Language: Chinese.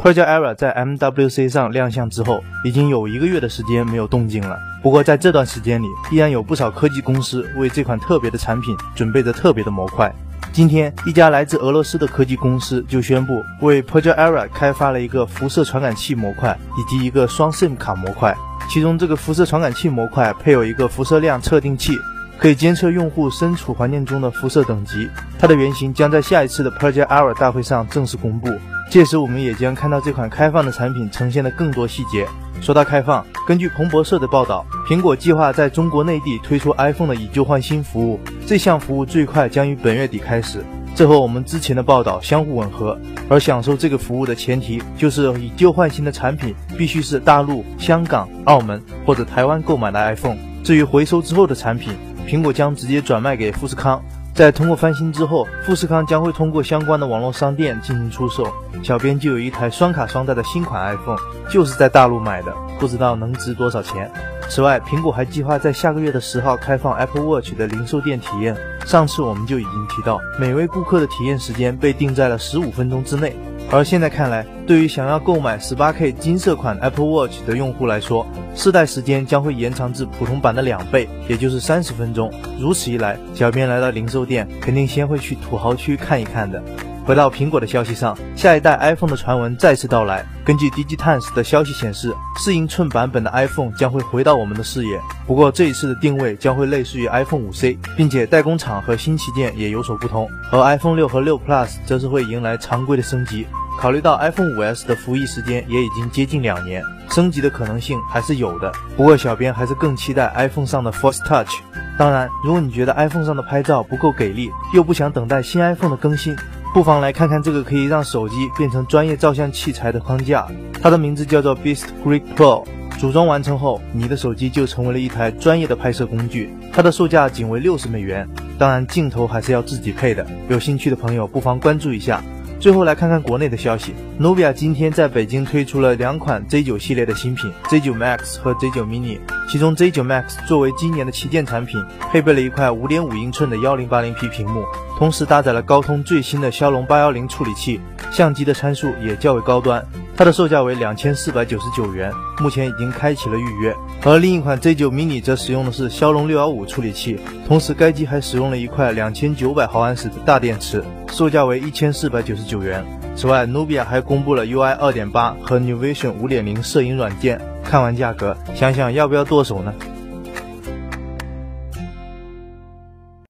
Project Era 在 MWC 上亮相之后，已经有一个月的时间没有动静了。不过在这段时间里，依然有不少科技公司为这款特别的产品准备着特别的模块。今天，一家来自俄罗斯的科技公司就宣布为 Project Era 开发了一个辐射传感器模块以及一个双 SIM 卡模块。其中，这个辐射传感器模块配有一个辐射量测定器，可以监测用户身处环境中的辐射等级。它的原型将在下一次的 Project Era 大会上正式公布，届时我们也将看到这款开放的产品呈现的更多细节。说到开放，根据彭博社的报道，苹果计划在中国内地推出 iPhone 的以旧换新服务，这项服务最快将于本月底开始。这和我们之前的报道相互吻合。而享受这个服务的前提，就是以旧换新的产品必须是大陆、香港、澳门或者台湾购买的 iPhone。至于回收之后的产品，苹果将直接转卖给富士康。在通过翻新之后，富士康将会通过相关的网络商店进行出售。小编就有一台双卡双待的新款 iPhone，就是在大陆买的，不知道能值多少钱。此外，苹果还计划在下个月的十号开放 Apple Watch 的零售店体验。上次我们就已经提到，每位顾客的体验时间被定在了十五分钟之内。而现在看来，对于想要购买 18K 金色款 Apple Watch 的用户来说，试戴时间将会延长至普通版的两倍，也就是三十分钟。如此一来，小编来到零售店，肯定先会去土豪区看一看的。回到苹果的消息上，下一代 iPhone 的传闻再次到来。根据 Digitimes 的消息显示，四英寸版本的 iPhone 将会回到我们的视野。不过这一次的定位将会类似于 iPhone 5C，并且代工厂和新旗舰也有所不同。而 iPhone 六和六 Plus 则是会迎来常规的升级。考虑到 iPhone 5S 的服役时间也已经接近两年，升级的可能性还是有的。不过小编还是更期待 iPhone 上的 Force Touch。当然，如果你觉得 iPhone 上的拍照不够给力，又不想等待新 iPhone 的更新，不妨来看看这个可以让手机变成专业照相器材的框架。它的名字叫做 Beast Grip Pro。组装完成后，你的手机就成为了一台专业的拍摄工具。它的售价仅为六十美元，当然镜头还是要自己配的。有兴趣的朋友不妨关注一下。最后来看看国内的消息努比亚今天在北京推出了两款 Z9 系列的新品，Z9 Max 和 Z9 Mini。其中 Z9 Max 作为今年的旗舰产品，配备了一块5.5英寸的 1080P 屏幕，同时搭载了高通最新的骁龙810处理器，相机的参数也较为高端。它的售价为两千四百九十九元，目前已经开启了预约。而另一款 Z9 Mini 则使用的是骁龙六幺五处理器，同时该机还使用了一块两千九百毫安时的大电池，售价为一千四百九十九元。此外努比亚还公布了 UI 二点八和 New Vision 五点零摄影软件。看完价格，想想要不要剁手呢？